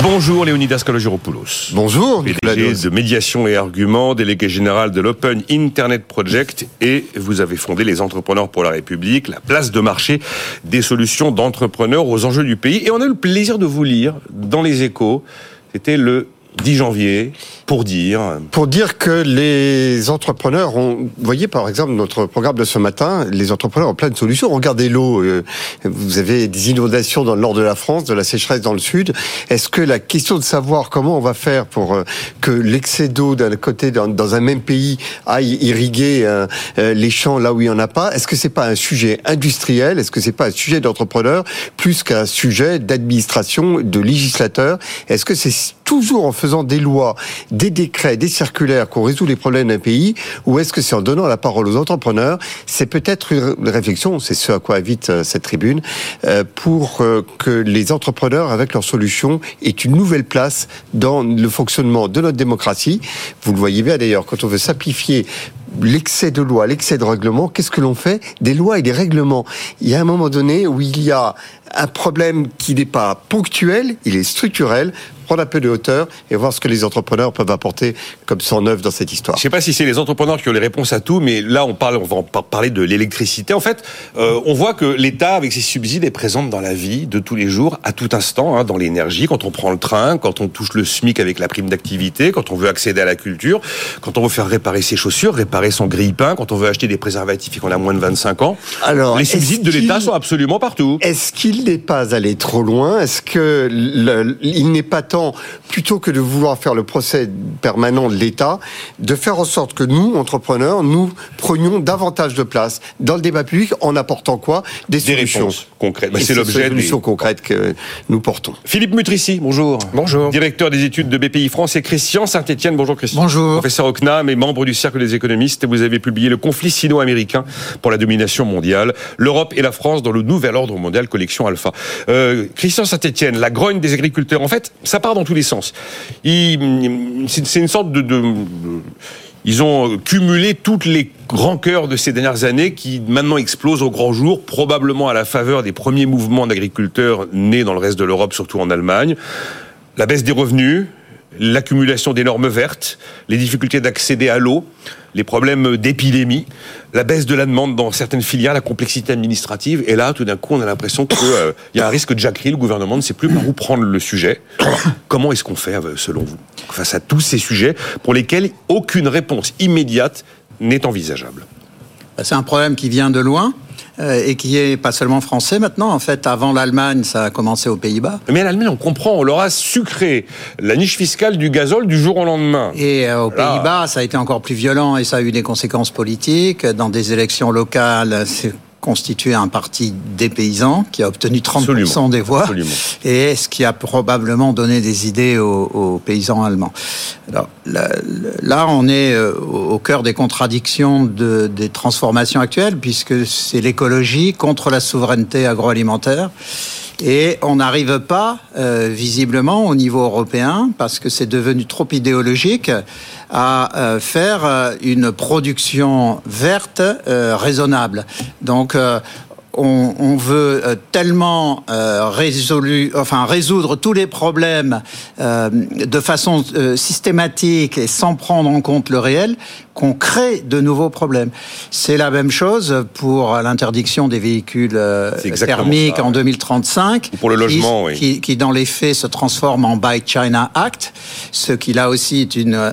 Bonjour Léonidas Kalogiropoulos. Bonjour PDG de médiation et arguments, délégué général de l'Open Internet Project et vous avez fondé les Entrepreneurs pour la République, la place de marché des solutions d'entrepreneurs aux enjeux du pays. Et on a eu le plaisir de vous lire dans les échos. C'était le 10 janvier pour dire Pour dire que les entrepreneurs ont... Vous voyez par exemple notre programme de ce matin, les entrepreneurs ont plein de solutions. Regardez l'eau, euh, vous avez des inondations dans le nord de la France, de la sécheresse dans le sud. Est-ce que la question de savoir comment on va faire pour euh, que l'excès d'eau d'un côté, dans un même pays, aille irriguer euh, les champs là où il n'y en a pas, est-ce que c'est pas un sujet industriel? Est-ce que c'est pas un sujet d'entrepreneur plus qu'un sujet d'administration, de législateur Est-ce que c'est toujours en faisant des lois, des décrets, des circulaires qu'on résout les problèmes d'un pays, ou est-ce que c'est en donnant la parole aux entrepreneurs? C'est peut-être une réflexion, c'est ce à quoi invite euh, cette tribune, euh, pour euh, que les entrepreneurs, avec leurs solutions, aient une nouvelle place dans le fonctionnement de notre démocratie. Vous le voyez bien d'ailleurs, quand on veut simplifier l'excès de lois, l'excès de règlements, qu'est-ce que l'on fait? Des lois et des règlements. Il y a un moment donné où il y a un problème qui n'est pas ponctuel, il est structurel prendre un peu de hauteur et voir ce que les entrepreneurs peuvent apporter comme sans neuf dans cette histoire. Je ne sais pas si c'est les entrepreneurs qui ont les réponses à tout, mais là on parle, on va parler de l'électricité. En fait, euh, on voit que l'État, avec ses subsides, est présent dans la vie de tous les jours, à tout instant, hein, dans l'énergie, quand on prend le train, quand on touche le SMIC avec la prime d'activité, quand on veut accéder à la culture, quand on veut faire réparer ses chaussures, réparer son grille-pain, quand on veut acheter des préservatifs et qu'on a moins de 25 ans. Alors, les subsides de l'État sont absolument partout. Est-ce qu'il n'est pas allé trop loin Est-ce que il n'est pas temps, plutôt que de vouloir faire le procès permanent de l'État, de faire en sorte que nous, entrepreneurs, nous prenions davantage de place dans le débat public en apportant quoi? Des, solutions concrètes. Bah, c'est l'objet des solutions concrètes que nous portons. Philippe Mutrici, bonjour. Bonjour. Directeur des études de BPI France et Christian Saint-Etienne. Bonjour Christian. Bonjour. Professeur au CNAM et membre du Cercle des économistes. Vous avez publié Le conflit sino-américain pour la domination mondiale. L'Europe et la France dans le nouvel ordre mondial, collection Euh, Christian Saint-Etienne, la grogne des agriculteurs. En fait, ça part dans tous les sens. C'est une sorte de, ils ont cumulé toutes les grands cœurs de ces dernières années qui maintenant explosent au grand jour, probablement à la faveur des premiers mouvements d'agriculteurs nés dans le reste de l'Europe, surtout en Allemagne. La baisse des revenus, l'accumulation des normes vertes, les difficultés d'accéder à l'eau, les problèmes d'épidémie, la baisse de la demande dans certaines filières, la complexité administrative. Et là, tout d'un coup, on a l'impression qu'il euh, y a un risque de jacquerie. Le gouvernement ne sait plus par où prendre le sujet. Comment est-ce qu'on fait, euh, selon vous, face à tous ces sujets pour lesquels aucune réponse immédiate n'est envisageable? C'est un problème qui vient de loin. Euh, et qui est pas seulement français maintenant. En fait, avant l'Allemagne, ça a commencé aux Pays-Bas. Mais à l'Allemagne, on comprend, on leur a sucré la niche fiscale du gazole du jour au lendemain. Et euh, aux Pays-Bas, ça a été encore plus violent et ça a eu des conséquences politiques. Dans des élections locales, c'est constitué un parti des paysans qui a obtenu 30% des voix et ce qui a probablement donné des idées aux, paysans allemands. Alors là, on est euh, au cœur des contradictions de, des transformations actuelles puisque c'est l'écologie contre la souveraineté agroalimentaire. Et on n'arrive pas, euh, visiblement, au niveau européen, parce que c'est devenu trop idéologique, à euh, faire euh, une production verte raisonnable. Donc, on, on, veut tellement résolu, enfin résoudre tous les problèmes de façon systématique et sans prendre en compte le réel qu'on crée de nouveaux problèmes. C'est la même chose pour l'interdiction des véhicules euh, thermiques en 2035. pour le logement, qui, oui. qui, dans les faits, se transforme en Buy China Act, ce qui là aussi est une euh,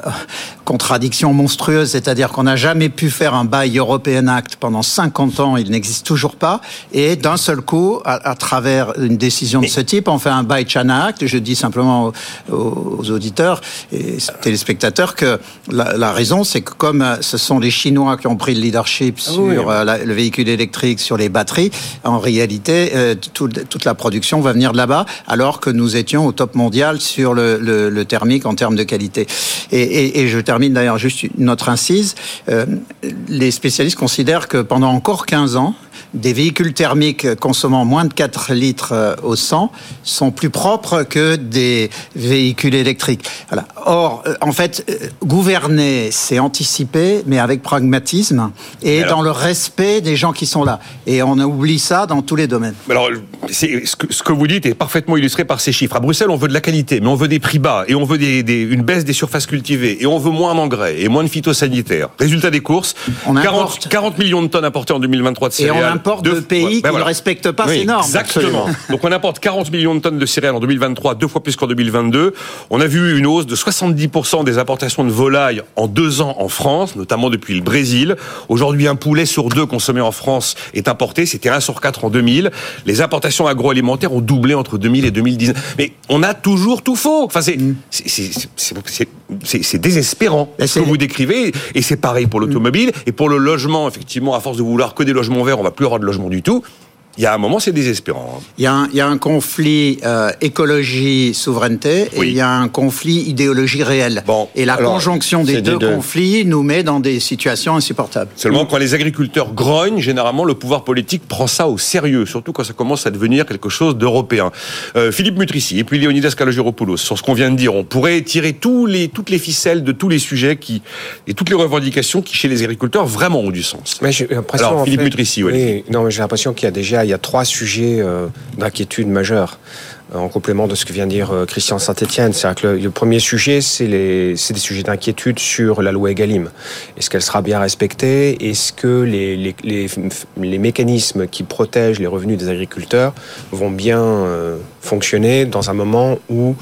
contradiction monstrueuse, c'est-à-dire qu'on n'a jamais pu faire un Buy European Act pendant 50 ans, il n'existe toujours pas, et d'un seul coup, à, travers une décision de ce type, on fait un Buy China Act. Je dis simplement aux, auditeurs et téléspectateurs que la, la raison, c'est que comme euh, ce sont les Chinois qui ont pris le leadership ah sur euh, le véhicule électrique, sur les batteries, en réalité, euh, toute la production va venir de là-bas, alors que nous étions au top mondial sur le, thermique en termes de qualité. Et, je termine d'ailleurs juste une autre incise. les spécialistes considèrent que pendant encore 15 ans, des véhicules thermiques consommant moins de 4 litres euh, au 100 sont plus propres que des véhicules électriques. Voilà. Or, euh, en fait, euh, gouverner, c'est anticiper, mais avec pragmatisme et dans le respect des gens qui sont là. Et on oublie ça dans tous les domaines. Alors, ce que, ce que vous dites est parfaitement illustré par ces chiffres. À Bruxelles, on veut de la qualité, mais on veut des prix bas et on veut des, des, une baisse des surfaces cultivées et on veut moins d'engrais et moins de phytosanitaires. Résultat des courses, on 40, 40, millions de tonnes importées en 2023 de céréales. Importe de, pays ben qui ne respectent pas ces normes. Exactement. Donc on importe 40 millions de tonnes de céréales en 2023, deux fois plus qu'en 2022. On a vu une hausse de 70% des importations de volailles en deux ans en France, notamment depuis le Brésil. Aujourd'hui, un poulet sur deux consommé en France est importé. C'était 1 sur 4 en 2000. Les importations agroalimentaires ont doublé entre 2000 et 2019. Mais on a toujours tout faux. Enfin, c'est mm. C'est désespérant ce que vous décrivez. Et c'est pareil pour l'automobile et pour le logement. Effectivement, à force de vouloir que des logements verts, on va plus avoir de logement du tout il y a un moment, c'est désespérant. Hein. Il y, a un, il y a un conflit euh, écologie-souveraineté et il y a un conflit idéologie réelle. Bon, et la conjonction des deux, conflits nous met dans des situations insupportables. Seulement, quand les agriculteurs grognent, généralement, le pouvoir politique prend ça au sérieux, surtout quand ça commence à devenir quelque chose d'européen. Euh, Philippe Mutrici et puis Leonidas Kalogiropoulos, sur ce qu'on vient de dire, on pourrait tirer tous les, toutes les ficelles de tous les sujets qui, et toutes les revendications qui, chez les agriculteurs, vraiment ont du sens. Mais Alors, Philippe Mutrici, oui. Non, mais j'ai l'impression qu'il y a déjà il y a trois sujets euh, d'inquiétude majeure euh, en complément de ce que vient de dire euh, Christian Saint-Etienne. C'est que le, premier sujet, c'est des sujets d'inquiétude sur la loi Egalim. Est-ce qu'elle sera bien respectée? Est-ce que les, les, les, mécanismes qui protègent les revenus des agriculteurs vont bien fonctionner dans un moment où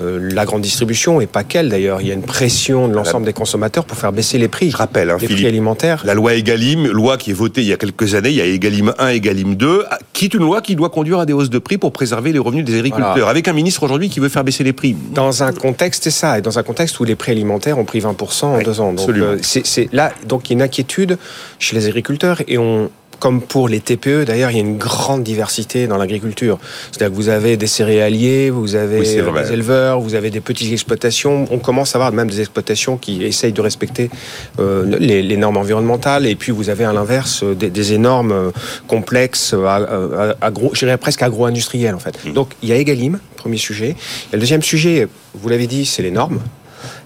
euh, la grande distribution, et pas qu'elle d'ailleurs, il y a une pression de l'ensemble des consommateurs pour faire baisser les prix. Je rappelle, hein, les prix alimentaires. La loi Egalim, loi qui est votée il y a quelques années, il y a Egalim 1, Egalim 2, qui est une loi qui doit conduire à des hausses de prix pour préserver les revenus des agriculteurs. Avec un ministre aujourd'hui qui veut faire baisser les prix. Dans un contexte, c'est ça, et dans un contexte où les prix alimentaires ont pris 20% en deux ans. Donc, euh, c'est là, donc il y a une inquiétude chez les agriculteurs et on, comme pour les TPE, d'ailleurs, il y a une grande diversité dans l'agriculture. C'est-à-dire que vous avez des céréaliers, vous avez des éleveurs, vous avez des petites exploitations. On commence à avoir même des exploitations qui essayent de respecter euh, les, normes environnementales. Et puis vous avez à l'inverse des, des, énormes euh, complexes, euh, agro, je dirais presque agro-industriels en fait. Mmh. Donc il y a Egalim, premier sujet. Et le deuxième sujet, vous l'avez dit, c'est les normes.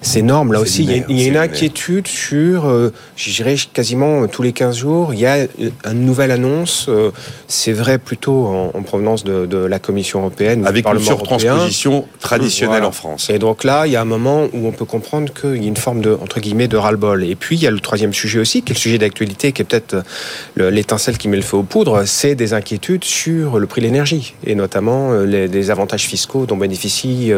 C'est énorme. Là aussi, il y a, une inquiétude sur, euh, je dirais, quasiment tous les 15 jours, il y a une nouvelle annonce. Euh, c'est vrai plutôt en, provenance de, la Commission européenne. Avec une surtransposition traditionnelle en France. Et donc là, il y a un moment où on peut comprendre qu'il y a une forme de, entre guillemets, de ras-le-bol. Et puis, il y a le troisième sujet aussi, qui est le sujet d'actualité, qui est peut-être l'étincelle qui met le feu aux poudres, c'est des inquiétudes sur le prix de l'énergie, et notamment euh, les, avantages fiscaux dont bénéficie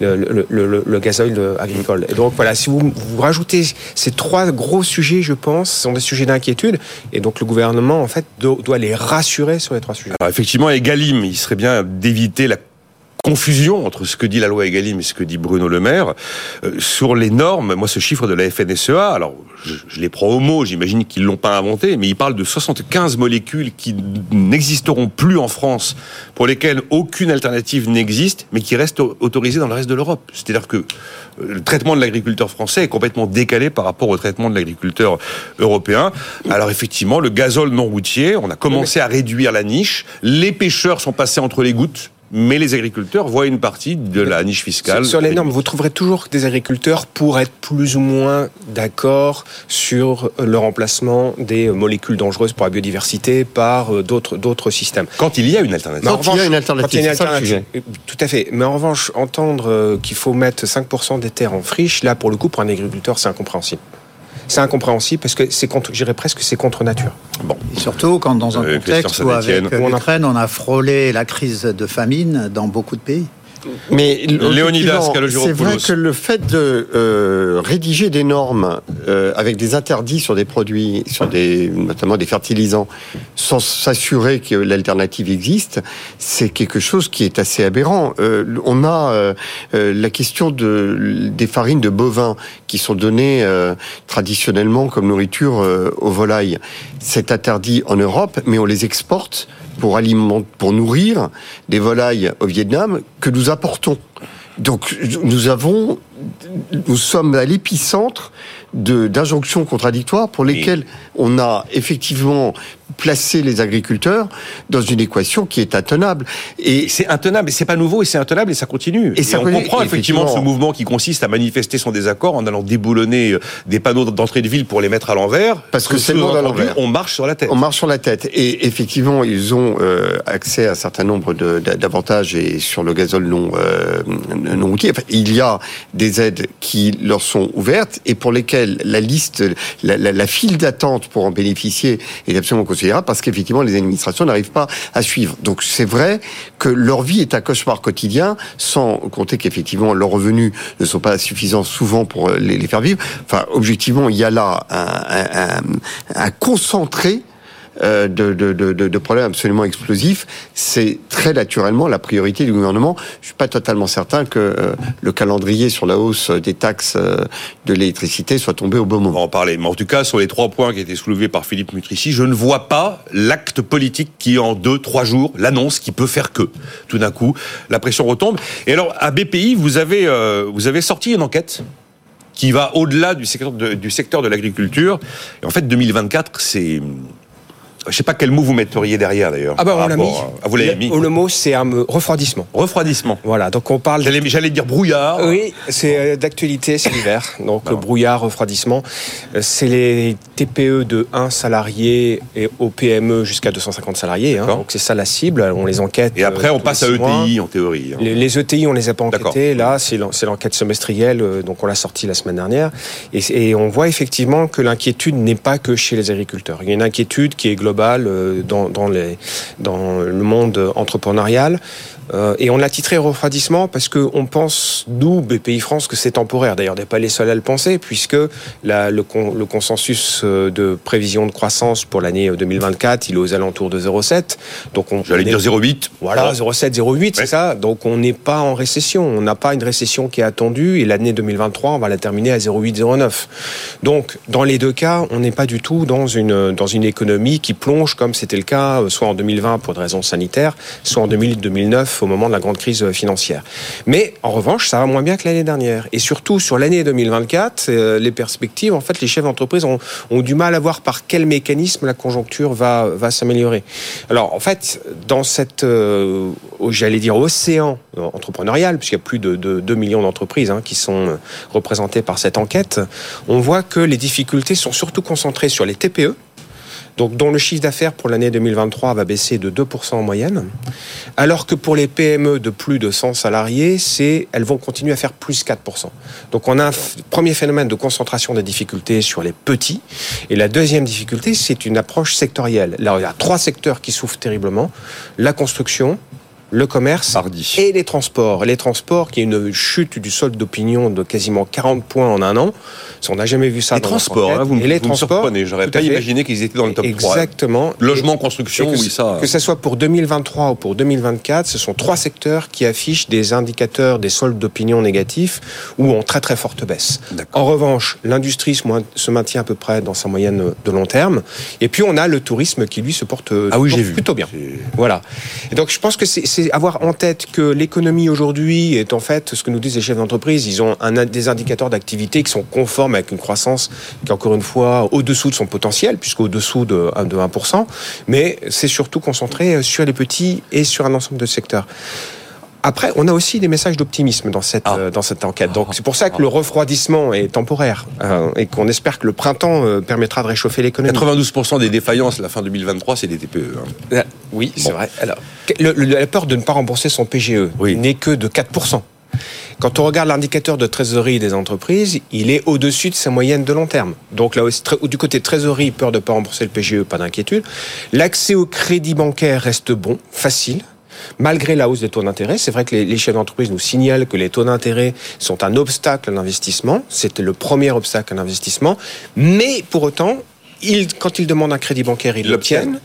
le, le, le gazole agricole. Et donc voilà, si vous, rajoutez ces trois gros sujets, je pense, sont des sujets d'inquiétude, et donc le gouvernement en fait doit les rassurer sur les trois sujets. Alors effectivement, Egalim, il serait bien d'éviter la confusion entre ce que dit la loi Egalim et ce que dit Bruno Le Maire euh, sur les normes. Moi, ce chiffre de la FNSEA, alors je, je les prends au mot, j'imagine qu'ils l'ont pas inventé, mais il parle de 75 molécules qui n'existeront plus en France, pour lesquelles aucune alternative n'existe, mais qui restent autorisées dans le reste de l'Europe. C'est-à-dire que euh, le traitement de l'agriculteur français est complètement décalé par rapport au traitement de l'agriculteur européen. Alors effectivement, le gazole non routier, on a commencé à réduire la niche. Les pêcheurs sont passés entre les gouttes mais les agriculteurs voient une partie de la niche fiscale. Sur les normes, vous trouverez toujours des agriculteurs pour être plus ou moins d'accord sur le remplacement des molécules dangereuses pour la biodiversité par euh, d'autres d'autres systèmes. Quand il y a une alternative. Quand il y a une alternative. Tout à fait. Mais en revanche, entendre euh, qu'il faut mettre 5% des terres en friche, là, pour le coup, pour un agriculteur, c'est incompréhensible c'est incompréhensible parce que c'est contre, j'irais presque, c'est contre nature. Bon. surtout quand dans un euh, contexte où avec l'Ukraine, on a frôlé la crise de famine dans beaucoup de pays. Mais Léonidas, c'est vrai que le fait de euh, rédiger des normes euh, avec des interdits sur des produits, sur des notamment des fertilisants, sans s'assurer que l'alternative existe, c'est quelque chose qui est assez aberrant. Euh, on a la question de des farines de bovins qui sont données traditionnellement comme nourriture aux volailles. C'est interdit en Europe, mais on les exporte pour, alimenter, pour nourrir des volailles au Vietnam que nous apportons. Donc nous avons, nous sommes à l'épicentre d'injonctions contradictoires pour lesquelles on a effectivement placer les agriculteurs dans une équation qui est intenable. Et c'est intenable, et c'est pas nouveau, et c'est intenable, et ça continue. Et, ça on comprend effectivement, ce mouvement qui consiste à manifester son désaccord en allant déboulonner euh, des panneaux d'entrée de ville pour les mettre à l'envers. Parce que, c'est le monde à l'envers. On marche sur la tête. On marche sur la tête. Et effectivement, ils ont euh, accès à un certain nombre d'avantages et sur le gazole non, euh, non routier. il y a des aides qui leur sont ouvertes et pour lesquelles la liste, la, la, la file d'attente pour en bénéficier est absolument parce qu'effectivement les administrations n'arrivent pas à suivre. Donc c'est vrai que leur vie est un cauchemar quotidien, sans compter qu'effectivement leurs revenus ne sont pas suffisants souvent pour les, faire vivre. Enfin, objectivement, il y a là un, concentré euh, de, de, de, de, problèmes absolument explosifs, c'est très naturellement la priorité du gouvernement. Je suis pas totalement certain que euh, le calendrier sur la hausse des taxes euh, de l'électricité soit tombé au bon moment. On va en parler. Mais en tout cas, sur les trois points qui étaient soulevés par Philippe Mutrici, je ne vois pas l'acte politique qui, en deux, trois jours, l'annonce qui peut faire que, tout d'un coup, la pression retombe. Et alors, à BPI, vous avez, vous avez sorti une enquête qui va au-delà du secteur de, du secteur de l'agriculture. Et en fait, 2024, c'est je ne sais pas quel mot vous metteriez derrière d'ailleurs. Ah bah on l'a mis. vous l'avez mis. Le mot c'est un refroidissement. Refroidissement. Voilà, donc on parle. J'allais dire brouillard. Oui, c'est euh, d'actualité, c'est l'hiver. Donc brouillard, refroidissement, euh, c'est les TPE de 1 salarié et au PME jusqu'à 250 salariés. Hein. donc c'est ça la cible. On les enquête. Et après on euh, passe à ETI en théorie. Hein. Les, ETI on les a pas enquêtés. Là c'est l'enquête semestrielle, donc on l'a sortie la semaine dernière. Et, et on voit effectivement que l'inquiétude n'est pas que chez les agriculteurs. Il y a une inquiétude qui est globale euh, dans, dans, les, dans le monde entrepreneurial. Euh, et on l'a titré refroidissement parce que on pense, nous, BPI France, que c'est temporaire. D'ailleurs, on n'est pas les seuls à le penser, puisque la, le, le, consensus euh, de prévision de croissance pour l'année 2024, il est aux alentours de 0,7. Donc, on, j'allais dire 0,8. Voilà, 0,7, 0,8, c'est ça. Donc, on n'est pas en récession. On n'a pas une récession qui est attendue. Et l'année 2023, on va la terminer à 0,8, 0,9. Donc, dans les deux cas, on n'est pas du tout dans une dans une économie qui plonge comme c'était le cas euh, soit en 2020 pour des raisons sanitaires, soit en 2000, 2009 au moment de la grande crise financière. Mais en revanche, ça va moins bien que l'année dernière. Et surtout sur l'année 2024, euh, les perspectives, en fait, les chefs d'entreprise ont, du mal à voir par quel mécanisme la conjoncture va, s'améliorer. Alors, en fait, dans cette, euh, j'allais dire, océan entrepreneurial, puisqu'il y a plus de, de 2 millions d'entreprises hein, qui sont représentées par cette enquête, on voit que les difficultés sont surtout concentrées sur les TPE, donc dont le chiffre d'affaires pour l'année 2023 va baisser de 2% en moyenne, alors que pour les PME de plus de 100 salariés, c'est elles vont continuer à faire plus 4%. Donc on a un premier phénomène de concentration des difficultés sur les petits, et la deuxième difficulté, c'est une approche sectorielle. Là, il y a trois secteurs qui souffrent terriblement la construction, le commerce et les transports. Les transports, qui est une chute du solde d'opinion de quasiment 40 points en un an. On n'a jamais vu ça les transports, hein, vous, et les transports, J'aurais pas imaginé qu'ils étaient dans le top 3. Exactement. Logement, construction, que, oui, ça. Que ce soit pour 2023 ou pour 2024, ce sont trois secteurs qui affichent des indicateurs des soldes d'opinion négatifs ou en très très forte baisse. En revanche, l'industrie se maintient à peu près dans sa moyenne de long terme. Et puis on a le tourisme qui lui se porte, ah oui, plutôt bien. Voilà. Et donc je pense que c'est c'est avoir en tête que l'économie aujourd'hui est en fait ce que nous disent les chefs d'entreprise. Ils ont des indicateurs d'activité qui sont conformes avec une croissance qui encore une fois au-dessous de son potentiel, puisqu'au-dessous de, de 1%. Mais c'est surtout concentré sur les petits et sur un ensemble de secteurs. Après, on a aussi des messages d'optimisme dans cette ah. euh, dans cette enquête. Donc c'est pour ça que le refroidissement est temporaire euh, et qu'on espère que le printemps euh, permettra de réchauffer l'économie. 92% des défaillances à la fin 2023, c'est des TPE. Hein. Oui, c'est vrai. Alors, la peur de ne pas rembourser son PGE n'est que de 4%. Quand on regarde l'indicateur de trésorerie des entreprises, il est au-dessus de sa moyenne de long terme. Donc là aussi, du côté trésorerie, peur de ne pas rembourser le PGE, pas d'inquiétude. L'accès au crédit bancaire reste bon, facile malgré la hausse des taux d'intérêt. C'est vrai que les, chefs d'entreprise nous signalent que les taux d'intérêt sont un obstacle à l'investissement. C'était le premier obstacle à l'investissement. Mais pour autant, quand ils demandent un crédit bancaire, ils l'obtiennent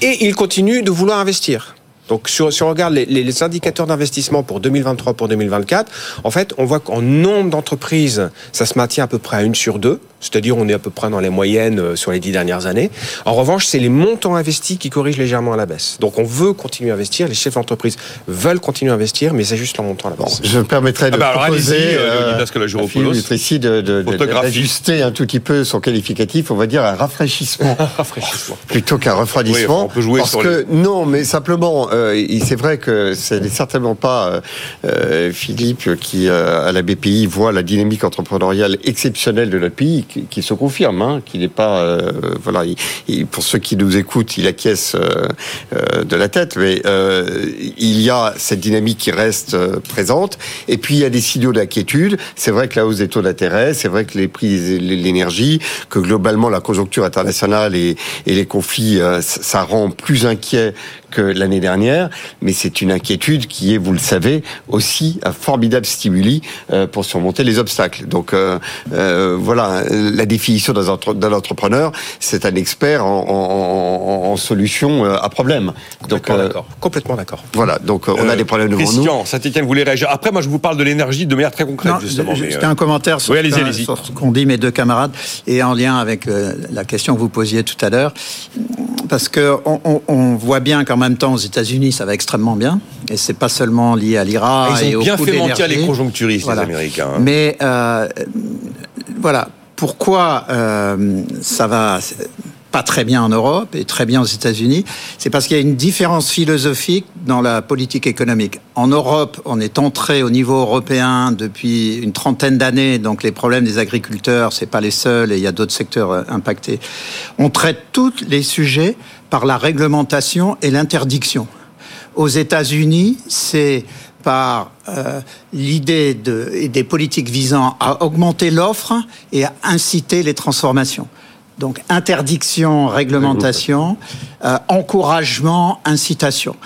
et ils continuent de vouloir investir. Donc si on regarde les, indicateurs d'investissement pour 2023 pour 2024, en fait, on voit qu'en nombre d'entreprises, ça se maintient à peu près à une sur deux. C'est-à-dire on est à peu près dans les moyennes euh, sur les dix dernières années. En revanche, c'est les montants investis qui corrigent légèrement à la baisse. Donc on veut continuer à investir, les chefs d'entreprise veulent continuer à investir, mais c'est juste leur montant à la baisse. je me permettrais de ah bah proposer euh, euh, d'ajuster un tout petit peu son qualificatif, on va dire un rafraîchissement, plutôt qu'un refroidissement. on peut jouer parce que non, mais simplement, euh, c'est vrai que ce n'est certainement pas Philippe qui à la BPI voit la dynamique entrepreneuriale exceptionnelle de notre pays qui, se confirme, hein, qui n'est pas, euh, voilà, pour ceux qui nous écoutent, il acquiesce euh, euh, de la tête, mais il y a cette dynamique qui reste présente, et puis il y a des signaux d'inquiétude. C'est vrai que la hausse des taux d'intérêt, c'est vrai que les prix de l'énergie, que globalement la conjoncture internationale et, et les conflits, ça rend plus inquiet que l'année dernière, mais c'est une inquiétude qui est, vous le savez, aussi un formidable stimuli euh, pour surmonter les obstacles. Donc euh, euh, voilà, la définition d'un entrepreneur, c'est un expert en, en, en solution à problème. Complètement d'accord. Complètement d'accord. Voilà, donc on a des problèmes devant Christian, nous. Christian, Saint-Etienne voulait réagir. Après, moi, je vous parle de l'énergie de manière très concrète, justement. C'était un commentaire sur, sur ce qu'ont dit mes deux camarades et en lien avec la question que vous posiez tout à l'heure, parce que on, on voit bien quand en même temps, aux États-Unis, ça va extrêmement bien. Et c'est pas seulement lié à l'IRA ah, et au bien fait mentir les conjoncturistes, les Américains. Hein. Mais euh, voilà, pourquoi euh, ça va pas très bien en Europe et très bien aux États-Unis, c'est parce qu'il y a une différence philosophique dans la politique économique. En Europe, on est entré au niveau européen depuis une trentaine d'années, donc les problèmes des agriculteurs, c'est pas les seuls et il y a d'autres secteurs euh, impactés. On traite tous les sujets par la réglementation et l'interdiction. Aux États-Unis, c'est par euh, l'idée de, des politiques visant à augmenter l'offre et à inciter les transformations. Donc interdiction, réglementation, euh, encouragement, incitation.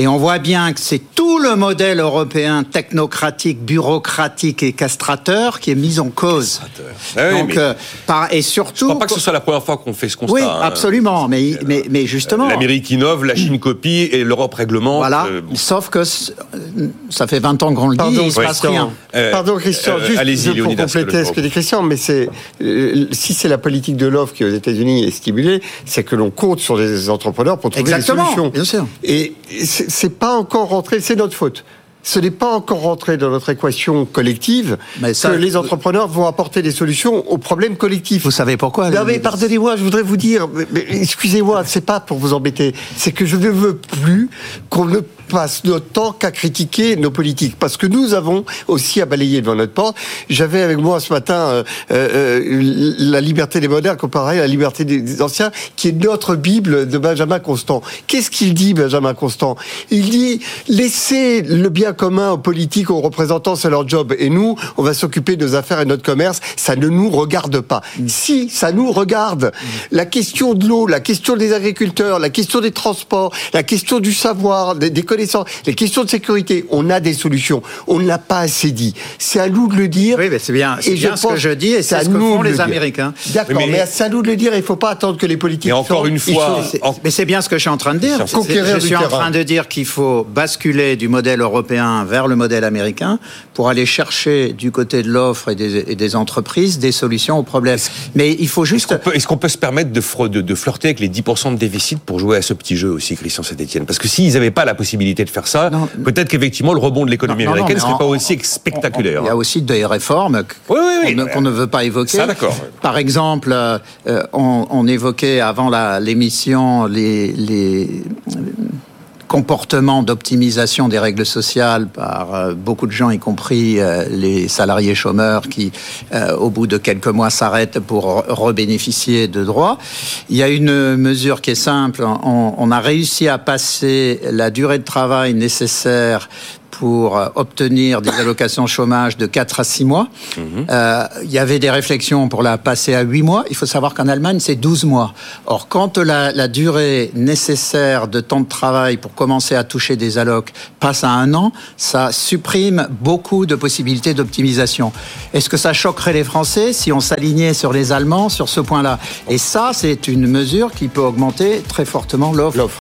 Et on voit bien que c'est tout le modèle européen technocratique, bureaucratique et castrateur qui est mis en cause. Ah Donc, euh, par, et surtout. Je crois pas que ce soit la première fois qu'on fait ce constat. Oui, hein. absolument. Mais, mais, mais justement. L'Amérique innove, la Chine copie et l'Europe réglemente. Voilà. Euh, Sauf que ça fait 20 ans qu'on le dit, Pardon, il se passe rien. Euh, Pardon, Christian, juste pour compléter ce que dit Christian, mais c'est si c'est la politique de l'offre qui aux États-Unis est stimulée, c'est que l'on compte sur les entrepreneurs pour trouver Exactement, des solutions. Bien sûr. Et c'est pas encore rentré, c'est notre faute ce n'est pas encore rentré dans notre équation collective que les entrepreneurs vont apporter des solutions aux problèmes collectifs. Vous savez pourquoi Non mais pardonnez-moi, je voudrais vous dire, excusez-moi, c'est pas pour vous embêter, c'est que je ne veux plus qu'on ne passe notre temps qu'à critiquer nos politiques, parce que nous avons aussi à balayer devant notre porte. J'avais avec moi ce matin euh, euh, la liberté des modernes comparée à la liberté des anciens, qui est notre Bible de Benjamin Constant. Qu'est-ce qu'il dit, Benjamin Constant? Il dit laissez le bien commun aux politiques, aux représentants, c'est leur job, et nous, on va s'occuper de nos affaires et de notre commerce. Ça ne nous regarde pas. Si ça nous regarde, la question de l'eau, la question des agriculteurs, la question des transports, la question du savoir, des, des les questions de sécurité, on a des solutions. On ne l'a pas assez dit. C'est à nous de le dire. Oui, mais c'est bien, et bien ce que je dis et c'est ce que font les Américains. D'accord, mais, c'est à nous de le dire. Il ne faut pas attendre que les politiques. Et encore une fois, mais c'est bien ce que je suis en train de dire. Je suis en train de dire qu'il faut basculer du modèle européen vers le modèle américain pour aller chercher du côté de l'offre et des, entreprises des solutions aux problèmes. Mais il faut juste. Est-ce qu'on peut, se permettre de, de, flirter avec les 10% de déficit pour jouer à ce petit jeu aussi, Christian Saint-Etienne? Parce que s'ils n'avaient pas la possibilité de faire ça, peut-être qu'effectivement le rebond de l'économie américaine ne serait pas aussi spectaculaire. Il y a aussi des réformes qu'on ne veut pas évoquer. Par exemple, euh, on, évoquait avant l'émission les, les comportement d'optimisation des règles sociales par euh, beaucoup de gens, y compris euh, les salariés chômeurs qui, euh, au bout de quelques mois, s'arrêtent pour rebénéficier de droits. Il y a une mesure qui est simple. On, on a réussi à passer la durée de travail nécessaire pour euh, obtenir des allocations chômage de 4 à 6 mois. Mhm. Euh, il y avait des réflexions pour la passer à 8 mois. Il faut savoir qu'en Allemagne, c'est 12 mois. Or, quand la, la, durée nécessaire de temps de travail pour commencer à toucher des allocs passe à un an, ça supprime beaucoup de possibilités d'optimisation. Est-ce que ça choquerait les Français si on s'alignait sur les Allemands sur ce point-là? Et ça, c'est une mesure qui peut augmenter très fortement l'offre